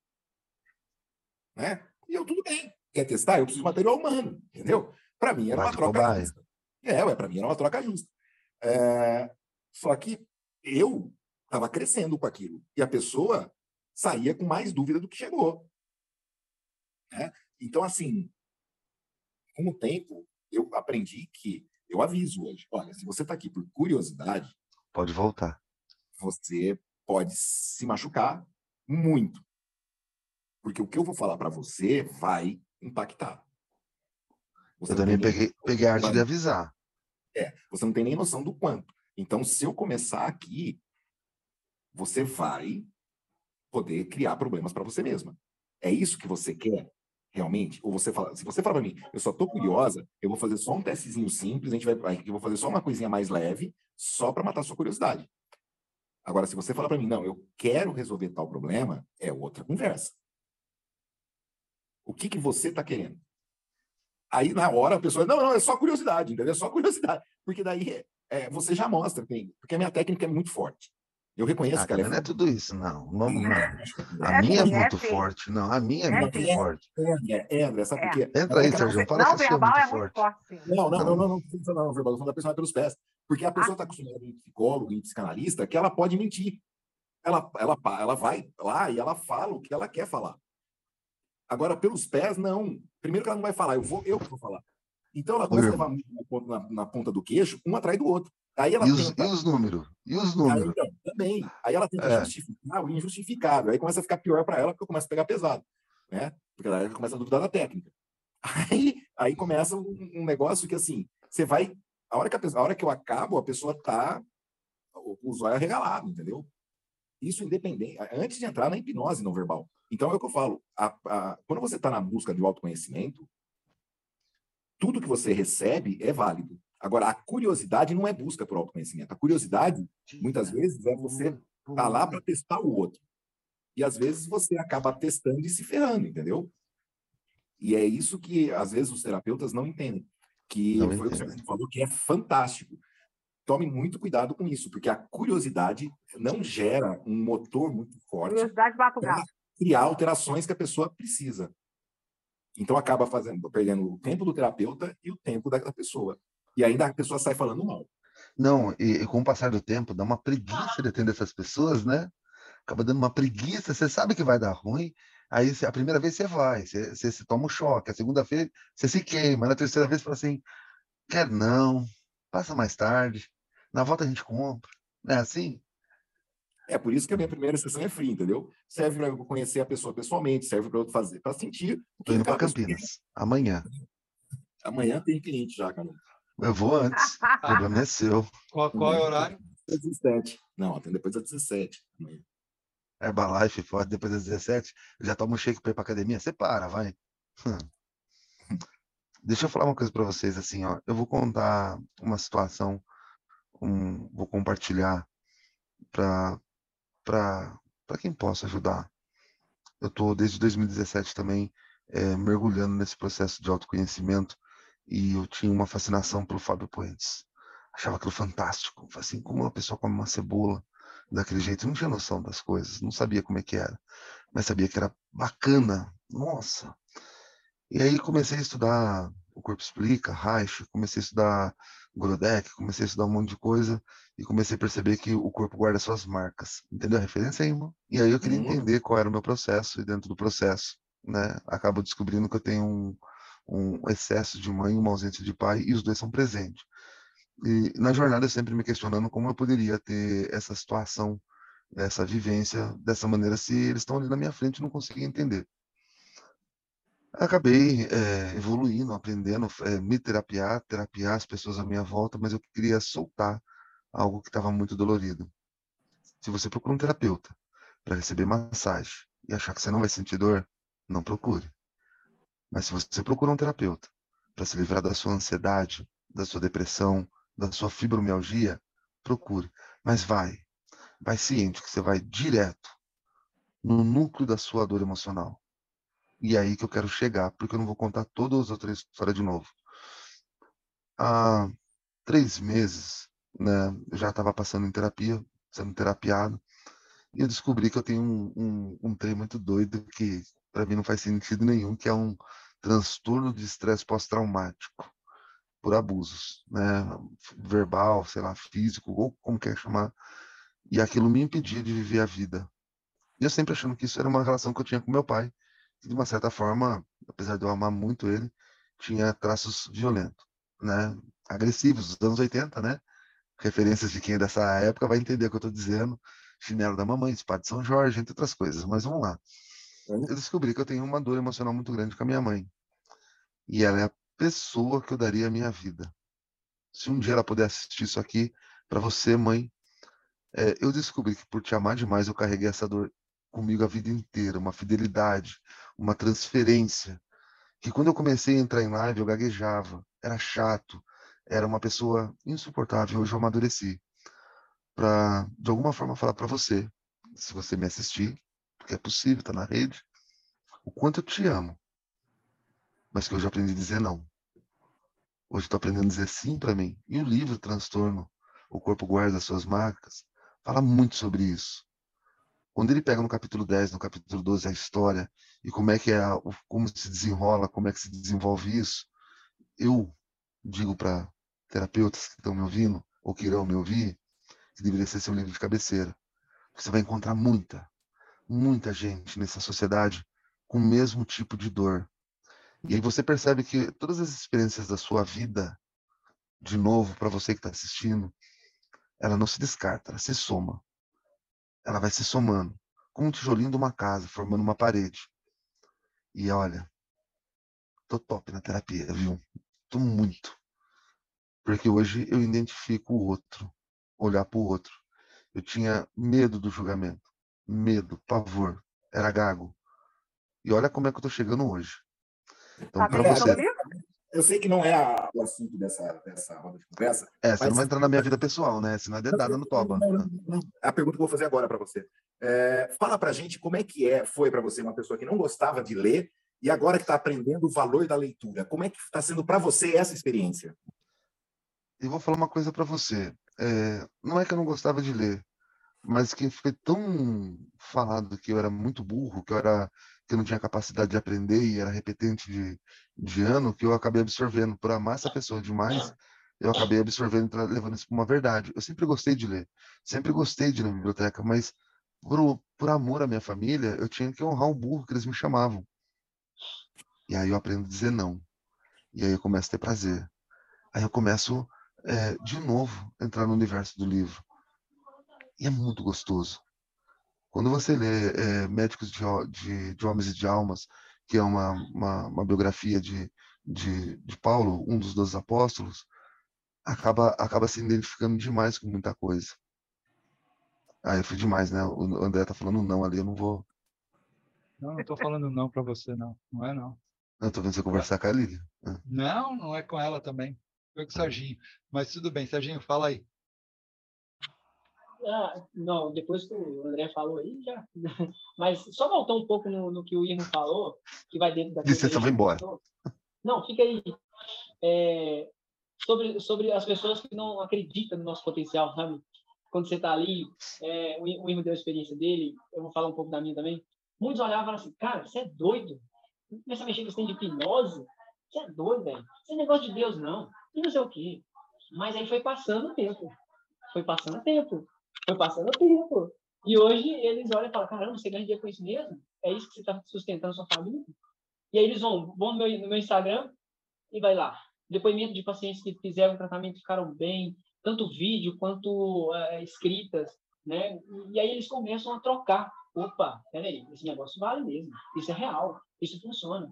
Né? E eu, tudo bem. Quer testar? Eu preciso de material humano, entendeu? Para mim era uma troca justa. É, ué, para mim era uma troca justa. É... Só que eu estava crescendo com aquilo. E a pessoa saía com mais dúvida do que chegou. Né? Então, assim, com o tempo, eu aprendi que eu aviso hoje. Olha, se você está aqui por curiosidade. Pode voltar. Você pode se machucar muito. Porque o que eu vou falar para você vai impactar. Você Eu também peguei, peguei a arte de avisar. É, você não tem nem noção do quanto. Então, se eu começar aqui, você vai poder criar problemas para você mesma. É isso que você quer realmente? Ou você fala, se você fala para mim, eu só tô curiosa, eu vou fazer só um testezinho simples, a gente vai, eu vou fazer só uma coisinha mais leve, só para matar sua curiosidade. Agora, se você falar para mim, não, eu quero resolver tal problema, é outra conversa. O que que você está querendo? Aí, na hora, a pessoa, não, não, é só curiosidade, entendeu? É só curiosidade. Porque daí é, você já mostra, tem, porque a minha técnica é muito forte. Eu reconheço Ah, que ela é não é tudo isso, não. Não, não. A É minha é sim, é muito sim. forte. Não, a minha é, É muito sim. forte. É, é, André, sabe É. por quê? Entra aí, É Sérgio. Fala não que sua é muito é forte. forte. Não, não, não, não, não, não, não, não, verbal, não, personagem pelos pés. Porque a Ah. pessoa está acostumada em psicólogo, em psicanalista, que ela pode mentir. Ela, ela, ela vai lá e ela fala o que ela quer falar. Agora, pelos pés, não. Primeiro que ela não vai falar, eu vou, eu que vou falar. Então ela começa a levar muito na ponta, na, na ponta do queixo, um atrás do outro. Aí ela E os, tenta. e os números? E os Aí, números? então, também. Aí ela tenta É. justificar o injustificável. Aí começa a ficar pior para ela, porque começa a pegar pesado. Né? Porque ela começa a duvidar da técnica. Aí, aí começa um, um negócio que, assim, você vai. A hora que, a, pessoa- a hora que eu acabo, a pessoa tá o, o zóio arregalado, entendeu? Isso independente, antes de entrar na hipnose não verbal. Então é o que eu falo. a- a- quando você está na busca de autoconhecimento, tudo que você recebe é válido. Agora, a curiosidade não é busca por autoconhecimento. A curiosidade, muitas vezes, é você tá lá para testar o outro. E às vezes você acaba testando e se ferrando, entendeu? E é isso que às vezes os terapeutas não entendem. Que Não foi o que você falou, que é fantástico. Tome muito cuidado com isso, porque a curiosidade não gera um motor muito forte Curiosidade bate o gato. criar alterações que a pessoa precisa. Então acaba fazendo, perdendo o tempo do terapeuta e o tempo da da pessoa. E ainda a pessoa sai falando mal. Não, e, e com o passar do tempo, dá uma preguiça de atender essas pessoas, né? Acaba dando uma preguiça, você sabe que vai dar ruim, aí você- a primeira vez você vai, você, você, se toma um choque, a segunda vez você se queima, na terceira vez você fala assim, quer não, passa mais tarde, na volta a gente compra, não é assim? É por isso que a minha primeira sessão é free, entendeu? Serve para eu conhecer a pessoa pessoalmente, serve para eu fazer, para sentir Tô que indo para pessoa Campinas, amanhã, quer. Amanhã tem cliente já, cara. eu vou antes, o problema é seu, Qual, qual é o horário? Às 17. Não, tem depois das 17. amanhã. Herbalife, forte, depois das 17, eu já tomo um shake para ir para academia, você para, vai. Hum. Deixa eu falar uma coisa para vocês, assim, ó. Eu vou contar uma situação, um, vou compartilhar para para quem possa ajudar. Eu tô desde 2017 também eh, mergulhando nesse processo de autoconhecimento e eu tinha uma fascinação pelo Fábio Puentes. Achava aquilo fantástico, assim como uma pessoa come uma cebola daquele jeito, eu não tinha noção das coisas, não sabia como é que era, mas sabia que era bacana. Nossa. E aí comecei a estudar o Corpo Explica, Reich, comecei a estudar Grodeck, comecei a estudar um monte de coisa e comecei a perceber que o corpo guarda suas marcas. Entendeu a referência aí, irmão? E aí eu queria Uhum. entender qual era o meu processo e dentro do processo, né, acabo descobrindo que eu tenho um, um excesso de mãe e uma ausência de pai e os dois são presentes. E na jornada eu sempre me questionando como eu poderia ter essa situação, essa vivência dessa maneira se eles estão ali na minha frente e não consigo entender. Acabei eh, evoluindo, aprendendo, eh, me terapiar, terapiar as pessoas à minha volta, mas eu queria soltar algo que estava muito dolorido. Se você procura um terapeuta para receber massagem e achar que você não vai sentir dor, não procure. Mas se você procura um terapeuta para se livrar da sua ansiedade, da sua depressão, da sua fibromialgia, procure. Mas vai. Vai ciente que você vai direto no núcleo da sua dor emocional. E é aí que eu quero chegar, porque eu não vou contar todas as outras histórias de novo. Há três meses, né, eu já estava passando em terapia, sendo terapiado, e eu descobri que eu tenho um, um, um trem muito doido que para mim não faz sentido nenhum, que é um transtorno de estresse pós-traumático por abusos, né, verbal, sei lá, físico, ou como quer chamar, e aquilo me impedia de viver a vida. E eu sempre achando que isso era uma relação que eu tinha com meu pai, de uma certa forma, apesar de eu amar muito ele, tinha traços violentos, né, agressivos, dos anos 80, né, referências de quem é dessa época vai entender o que eu estou dizendo, chinelo da mamãe, espada de São Jorge, entre outras coisas, mas vamos lá. Eu descobri que eu tenho uma dor emocional muito grande com a minha mãe. E ela é a pessoa que eu daria a minha vida. Se um dia ela puder assistir isso aqui, para você, mãe, é, eu descobri que por te amar demais eu carreguei essa dor comigo a vida inteira, uma fidelidade, uma transferência. Que quando eu comecei a entrar em live eu gaguejava, era chato, era uma pessoa insuportável. Hoje eu amadureci para de alguma forma falar para você, se você me assistir, porque é possível, tá na rede, o quanto eu te amo. Mas que eu aprendi a dizer não. Hoje estou aprendendo a dizer sim para mim. E o livro Transtorno, O Corpo Guarda as Suas Marcas, fala muito sobre isso. Quando ele pega no capítulo 10, no capítulo 12 a história e como é que é, como se desenrola, como é que se desenvolve isso, eu digo para terapeutas que estão me ouvindo ou que irão me ouvir, que deveria ser seu livro de cabeceira. Você vai encontrar muita, muita gente nessa sociedade com o mesmo tipo de dor. E aí você percebe que todas as experiências da sua vida, de novo, para você que está assistindo, ela não se descarta, ela se soma. Ela vai se somando, como um tijolinho de uma casa, formando uma parede. E olha, tô top na terapia, viu? Tô muito. Porque hoje eu identifico o outro, olhar para o outro. Eu tinha medo do julgamento, medo, pavor, era gago. E olha como é que eu tô chegando hoje. Então, tá para você. Eu sei que não é a, o assunto dessa, dessa roda de conversa. É, você não vai entrar na minha vida pessoal, né? Senão é dedada no toba. Não, não, não. A pergunta que eu vou fazer agora para você. É, fala para gente como é que é, foi para você uma pessoa que não gostava de ler e agora que está aprendendo o valor da leitura. Como é que está sendo para você essa experiência? Eu vou falar uma coisa para você. É, não é que eu não gostava de ler, mas que foi tão falado que eu era muito burro, que eu era que eu não tinha capacidade de aprender e era repetente de, de ano, que eu acabei absorvendo. Por amar essa pessoa demais, eu acabei absorvendo, levando isso para uma verdade. Eu sempre gostei de ler, sempre gostei de ir na biblioteca, mas por, por amor à minha família, eu tinha que honrar o burro que eles me chamavam. E aí eu aprendo a dizer não. E aí eu começo a ter prazer. Aí eu começo, é, de novo, a entrar no universo do livro. E é muito gostoso. Quando você lê é, Médicos de, de, de, Homens e de Almas, que é uma, uma, uma biografia de, de, de, Paulo, um dos dois apóstolos, acaba, acaba se identificando demais com muita coisa. Aí ah, foi demais, né? O André tá falando não ali, eu não vou. Não, não tô falando não para você, não. Não é não. Eu tô vendo você conversar com a Lívia. Ah. Não, não é com ela também. Foi com o Serginho. Mas tudo bem, Serginho, fala aí. Ah, não, depois que o André falou aí, já. Mas só voltar um pouco no, no que o Irmão falou, que vai dentro da. Licença, vai embora. Não, fica aí. É, sobre, sobre as pessoas que não acreditam no nosso potencial, sabe? Quando você está ali, é, o, o Irmão deu a experiência dele, eu vou falar um pouco da minha também. Muitos olhavam e falavam assim, cara, você é doido. Começa a mexer com esse de hipnose. Você é doido, velho. Isso é negócio de Deus, não. E não sei o quê. Mas aí foi passando o tempo. Foi passando o tempo. Foi passando o tempo. E hoje eles olham e falam: caramba, você ganha dinheiro com isso mesmo? É isso que você está sustentando sua família? E aí eles vão, vão no meu, no meu Instagram e vai lá. Depoimento de pacientes que fizeram tratamento e ficaram bem, tanto vídeo quanto é, escritas, né? E aí eles começam a trocar. Opa, peraí, esse negócio vale mesmo. Isso é real, isso funciona.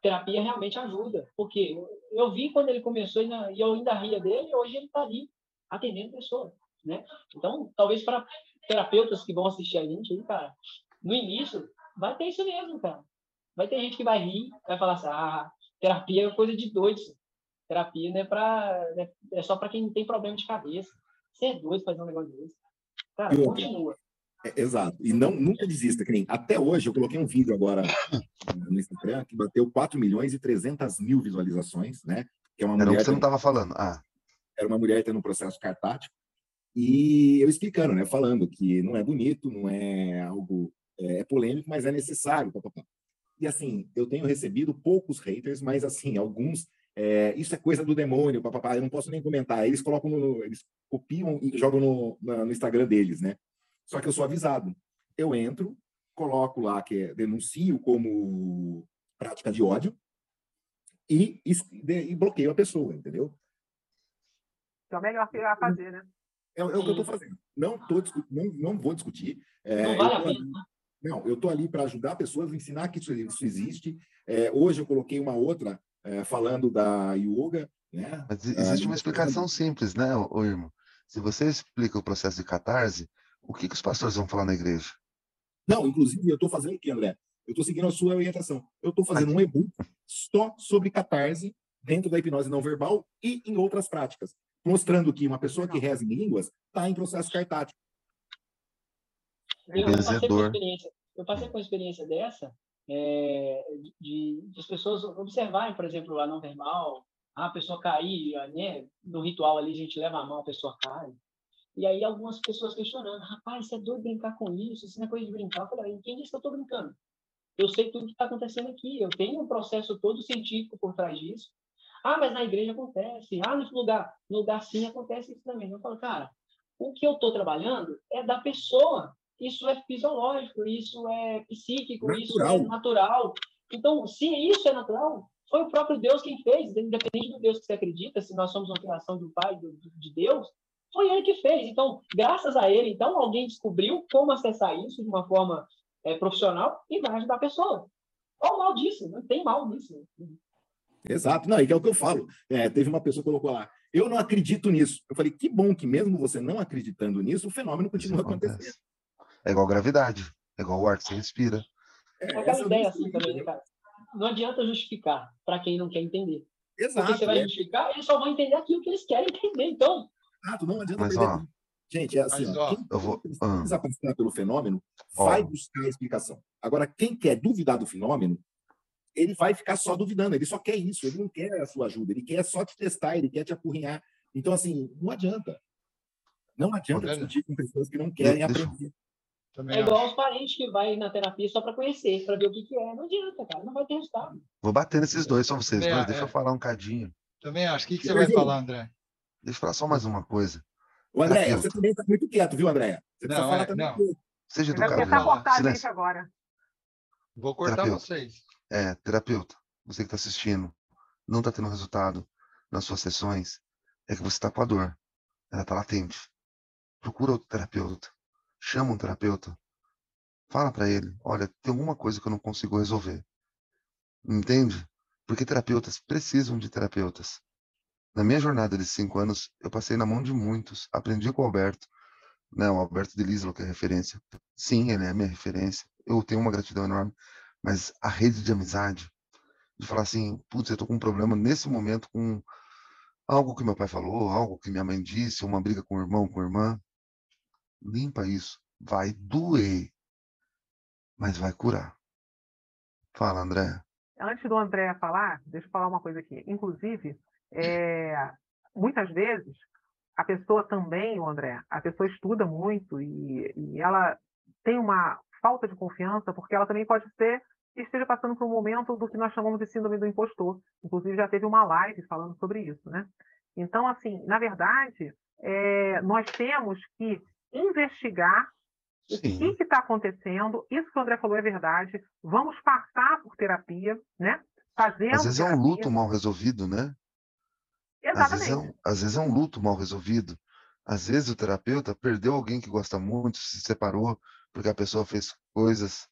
Terapia realmente ajuda. Porque eu vi quando ele começou e eu ainda ria dele, e hoje ele está ali atendendo pessoas né? Então, talvez para terapeutas que vão assistir a gente aí, cara, no início, vai ter isso mesmo, cara. Vai ter gente que vai rir, vai falar assim, ah, terapia é coisa de doido. Terapia não é, pra, né, é só para quem tem problema de cabeça. Você é doido fazer um negócio desse. Cara, e continua. É, exato. E não, nunca desista, que nem até hoje eu coloquei um vídeo agora no Instagram que bateu 4 milhões e 300 mil visualizações, né? Que é uma Era mulher o que você não estava falando. Ah. Era uma mulher tendo um processo cartático e eu explicando, né, falando que não é bonito, não é algo é, é polêmico, mas é necessário. Pá, pá, pá. E assim, eu tenho recebido poucos haters, mas assim, alguns é, isso é coisa do demônio, papapá, eu não posso nem comentar. Eles colocam no, eles copiam e jogam no, no Instagram deles, né? Só que eu sou avisado. Eu entro, coloco lá que é, denuncio como prática de ódio e, e, e bloqueio a pessoa, entendeu? É o melhor que a fazer, né? É, é o que eu estou fazendo. Não, tô, não, não vou discutir. É, não vale a pena. Não, eu estou ali para ajudar pessoas, ensinar que isso, isso existe. É, hoje eu coloquei uma outra é, falando da yoga, né? Mas existe uma explicação simples, né, ô irmão? Se você explica o processo de catarse, o que, que os pastores vão falar na igreja? Não, inclusive, eu estou fazendo o quê, André? Eu estou seguindo a sua orientação. Eu estou fazendo um e-book só sobre catarse dentro da hipnose não verbal e em outras práticas, mostrando que uma pessoa que reza em línguas está em processo cartático. Eu, eu, passei por experiência, eu passei por uma experiência dessa, é, de, de, as pessoas observarem, por exemplo, lá não verbal, a pessoa cair, né? no ritual ali a gente leva a mão, a pessoa cai. E aí algumas pessoas questionando, rapaz, você é doido brincar com isso, isso não é coisa de brincar. Eu falei, quem disse que eu estou brincando? Eu sei tudo que está acontecendo aqui, eu tenho um processo todo científico por trás disso. Ah, mas na igreja acontece. Ah, no lugar, no lugar sim acontece isso também. Eu falo, cara, o que eu estou trabalhando é da pessoa isso é fisiológico, isso é psíquico, natural. isso é natural. Então, se isso é natural, foi o próprio Deus quem fez, independente do Deus que você acredita, se nós somos uma criação do Pai, de Deus, foi ele que fez. Então, graças a ele, então, alguém descobriu como acessar isso de uma forma é, profissional e vai ajudar a pessoa. Qual o mal disso? Não tem mal nisso. Exato, não, e que é o que eu falo. É, teve uma pessoa que colocou lá, eu não acredito nisso. Eu falei, que bom que mesmo você não acreditando nisso, o fenômeno continua acontecendo. É igual gravidade, é igual o ar que você respira. É, é aquela ideia assim também, né, cara? Não adianta justificar para quem não quer entender. Exato. Porque você vai é. justificar, eles só vão entender aquilo que eles querem entender. Então. Exato, não adianta Mas, ó, Gente, é assim, Mas, ó, quem eu vou, precisa ah. passar pelo fenômeno vai buscar a explicação. Agora, quem quer duvidar do fenômeno, ele vai ficar só duvidando, ele só quer isso, ele não quer a sua ajuda, ele quer só te testar, ele quer te apurrinhar. Então, assim, não adianta. Não adianta discutir com pessoas que não querem deixa, aprender. Também é igual acho. os parentes que vai na terapia só para conhecer, para ver o que, que é. Não adianta, cara, não vai ter resultado. Vou bater nesses dois, só vocês dois. É, Deixa eu falar um cadinho. Também acho. O que, que você vai falar, André? Deixa eu falar só mais uma coisa. O André, você também está muito quieto, viu, André? Você não, falar é, também. Não. Seja educado. Vai tentar cortar a gente agora. Vou cortar terapeuta. vocês. É, terapeuta, você que está assistindo, não está tendo resultado nas suas sessões, é que você está com a dor. Ela está latente. Procura outro terapeuta. Chama um terapeuta. Fala para ele, olha, tem alguma coisa que eu não consigo resolver. Entende? Porque terapeutas precisam de terapeutas. Na minha jornada de cinco anos, eu passei na mão de muitos, aprendi com o Alberto, né, o Alberto de Lislo, que é referência. Sim, ele é minha referência. Eu tenho uma gratidão enorme, mas a rede de amizade, de falar assim, putz, eu tô com um problema nesse momento com algo que meu pai falou, algo que minha mãe disse, uma briga com o irmão, com a irmã, limpa isso. Vai doer, mas vai curar. Fala, André. Antes do André falar, deixa eu falar uma coisa aqui. Inclusive, é, muitas vezes, a pessoa também, o André, a pessoa estuda muito e, e ela tem uma falta de confiança, porque ela também pode ser que esteja passando por um momento do que nós chamamos de síndrome do impostor. Inclusive, já teve uma live falando sobre isso, né? Então, assim, na verdade, é, nós temos que investigar Sim. o que está acontecendo. Isso que o André falou é verdade. Vamos passar por terapia, né? Fazendo Às vezes terapia. é um luto mal resolvido, né? Exatamente. Às vezes, é um, às vezes é um luto mal resolvido. Às vezes o terapeuta perdeu alguém que gosta muito, se separou porque a pessoa fez coisas.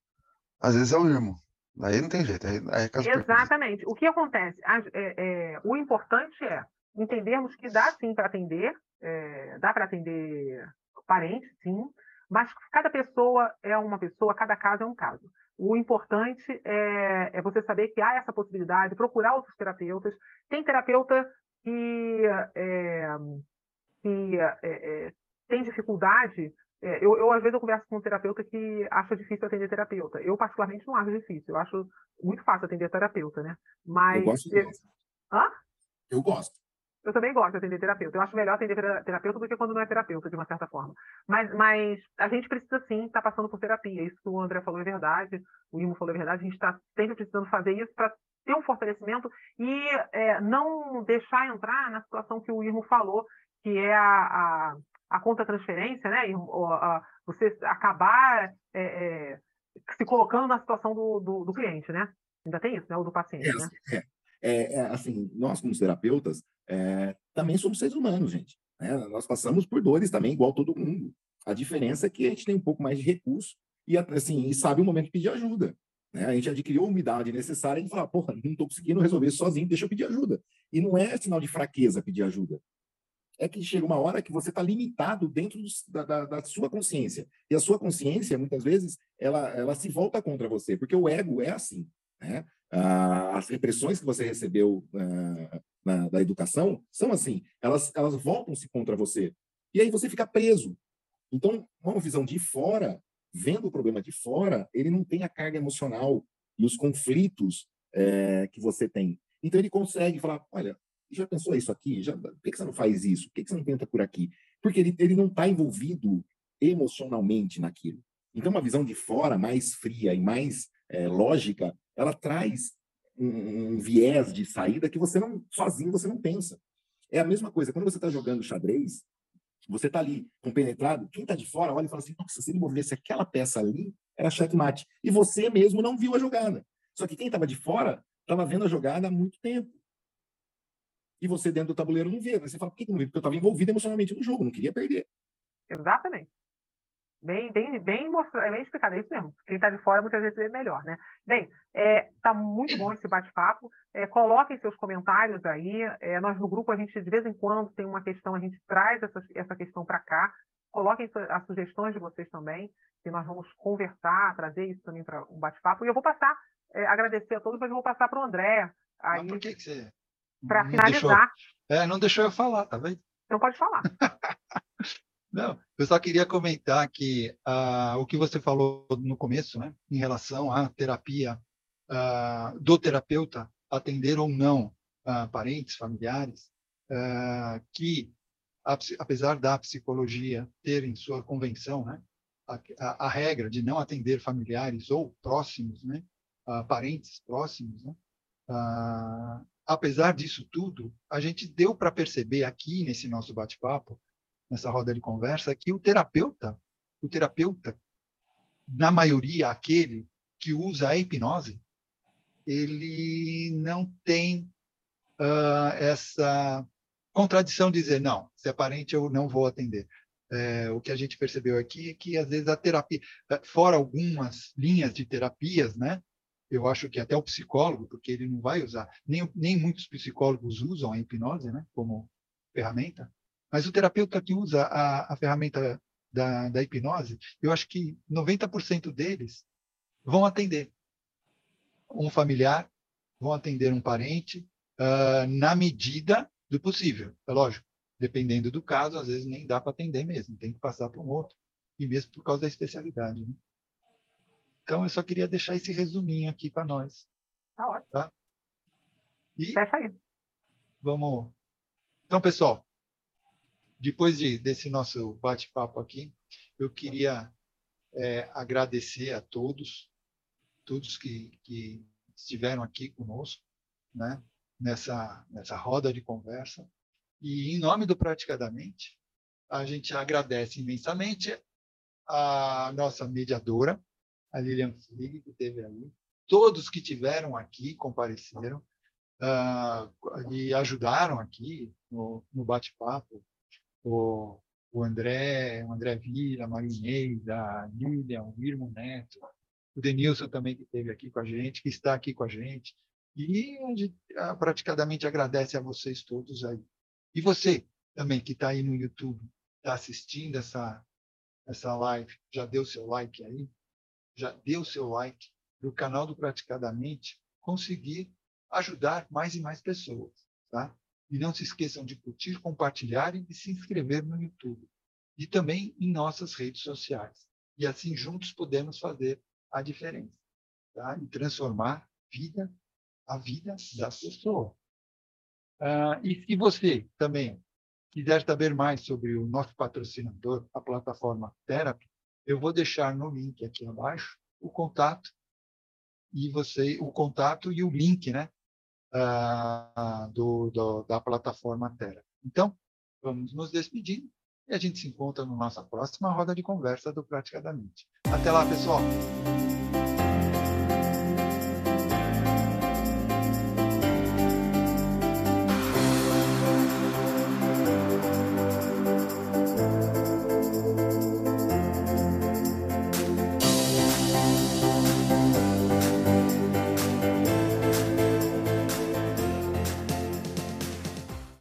Às vezes é o irmão. Aí não tem jeito. Aí, aí é Exatamente. O que acontece? É, é, o importante é entendermos que dá sim para atender, é, dá para atender parentes, sim, mas cada pessoa é uma pessoa, cada caso é um caso. O importante é, é você saber que há essa possibilidade, procurar outros terapeutas. Tem terapeuta que, é, que tem dificuldade. É, eu, eu, às vezes, eu converso com um terapeuta que acha difícil atender terapeuta. Eu, particularmente, não acho difícil. Eu acho muito fácil atender terapeuta, né? Mas... Eu gosto. Hã? Eu gosto. Eu também gosto de atender terapeuta. Eu acho melhor atender terapeuta do que quando não é terapeuta, de uma certa forma. Mas, mas a gente precisa sim estar tá passando por terapia. Isso que o André falou é verdade, o Imo falou é verdade. A gente está sempre precisando fazer isso para ter um fortalecimento e é, não deixar entrar na situação que o Irmo falou, que é a, a, a contra-transferência, né? A, você acabar é, é, se colocando na situação do, do, do, cliente, né? Ainda tem isso, né? O do paciente, né? É, é, é, assim, nós como terapeutas é, também somos seres humanos, gente. Né? Nós passamos por dores também, igual todo mundo. A diferença é que a gente tem um pouco mais de recurso e, assim, e sabe o momento de pedir ajuda. Né? A gente adquiriu a umidade necessária de falar, porra, não estou conseguindo resolver sozinho, deixa eu pedir ajuda. E não é sinal de fraqueza pedir ajuda. É que chega uma hora que você está limitado dentro da, da, da, sua consciência. E a sua consciência, muitas vezes, ela, ela se volta contra você, porque o ego é assim. Né? Ah, as repressões que você recebeu ah, na, da educação são assim, elas, elas voltam-se contra você. E aí você fica preso. Então, uma visão de fora, vendo o problema de fora, ele não tem a carga emocional e os conflitos é, que você tem. Então, ele consegue falar: olha, já pensou isso aqui? Já, por que você não faz isso? Por que você não tenta por aqui? Porque ele, ele não está envolvido emocionalmente naquilo. Então, uma visão de fora, mais fria e mais é, lógica, ela traz um, um, viés de saída que você não, sozinho, você não pensa. É a mesma coisa, quando você está jogando xadrez, você está ali compenetrado, quem está de fora olha e fala assim, nossa, se ele movesse aquela peça ali, era checkmate. E você mesmo não viu a jogada. Só que quem estava de fora estava vendo a jogada há muito tempo. E você dentro do tabuleiro não vê. Você fala, por que não vi? Porque eu estava envolvido emocionalmente no jogo, não queria perder. Exatamente. Bem, bem, bem, mostrado, é bem explicado, é isso mesmo. Quem está de fora muitas vezes é melhor, né? Bem, está é, tá muito bom esse bate-papo. É, coloquem seus comentários aí. É, nós no grupo, a gente, de vez em quando, tem uma questão, a gente traz essa, essa questão para cá. Coloquem as sugestões de vocês também, que nós vamos conversar, trazer isso também para um bate-papo. E eu vou passar, é, agradecer a todos, mas eu vou passar para o André. Aí, mas por que, que você. Para finalizar. Deixou, é, não deixou eu falar, tá vendo? Não pode falar. Não, eu só queria comentar que uh, o que você falou no começo, né, em relação à terapia uh, do terapeuta atender ou não uh, parentes, familiares, que a, apesar da psicologia ter em sua convenção, né, a, a, a regra de não atender familiares ou próximos, né, parentes próximos, né, apesar disso tudo, a gente deu para perceber aqui nesse nosso bate-papo nessa roda de conversa que o terapeuta, o terapeuta, na maioria aquele que usa a hipnose, ele não tem uh, essa contradição de dizer não, se é parente eu não vou atender. É, o que a gente percebeu aqui é que às vezes a terapia, fora algumas linhas de terapias, né? Eu acho que até o psicólogo, porque ele não vai usar, nem, nem muitos psicólogos usam a hipnose, né? Como ferramenta. Mas o terapeuta que usa a, a ferramenta da, da hipnose, eu acho que 90% deles vão atender um familiar, vão atender um parente, uh, na medida do possível. É lógico, dependendo do caso, às vezes nem dá para atender mesmo, tem que passar para um outro, e mesmo por causa da especialidade. Né? Então, eu só queria deixar esse resuminho aqui para nós. Tá ótimo. Tá? E Fecha aí. Vamos. Então, pessoal, depois de, desse nosso bate-papo aqui, eu queria é, agradecer a todos, todos que, que estiveram aqui conosco, né, nessa, nessa roda de conversa. E, em nome do Praticadamente, a gente agradece imensamente a nossa mediadora, a Lilian Flig, que esteve aí, todos que tiveram aqui, compareceram uh, e ajudaram aqui no, no bate-papo, o, o André, o André Vila, a Marineida, a Lilian, o Irmão Neto, o Denilson também que esteve aqui com a gente, que está aqui com a gente. E a gente ah, praticamente agradece a vocês todos aí. E você também que está aí no YouTube, está assistindo essa, essa live, já deu seu like aí? Já deu seu like para o canal do Praticadamente conseguir ajudar mais e mais pessoas, tá? E não se esqueçam de curtir, compartilhar e se inscrever no YouTube. E também em nossas redes sociais. E assim juntos podemos fazer a diferença. Tá? E transformar vida, a vida das pessoas. Ah, e se você também quiser saber mais sobre o nosso patrocinador, a plataforma Therapy, eu vou deixar no link aqui abaixo o contato e você o contato e o link, né, uh, do, do, da plataforma Terra. Então, vamos nos despedindo e a gente se encontra na nossa próxima roda de conversa do Praticadamente. Até lá, pessoal!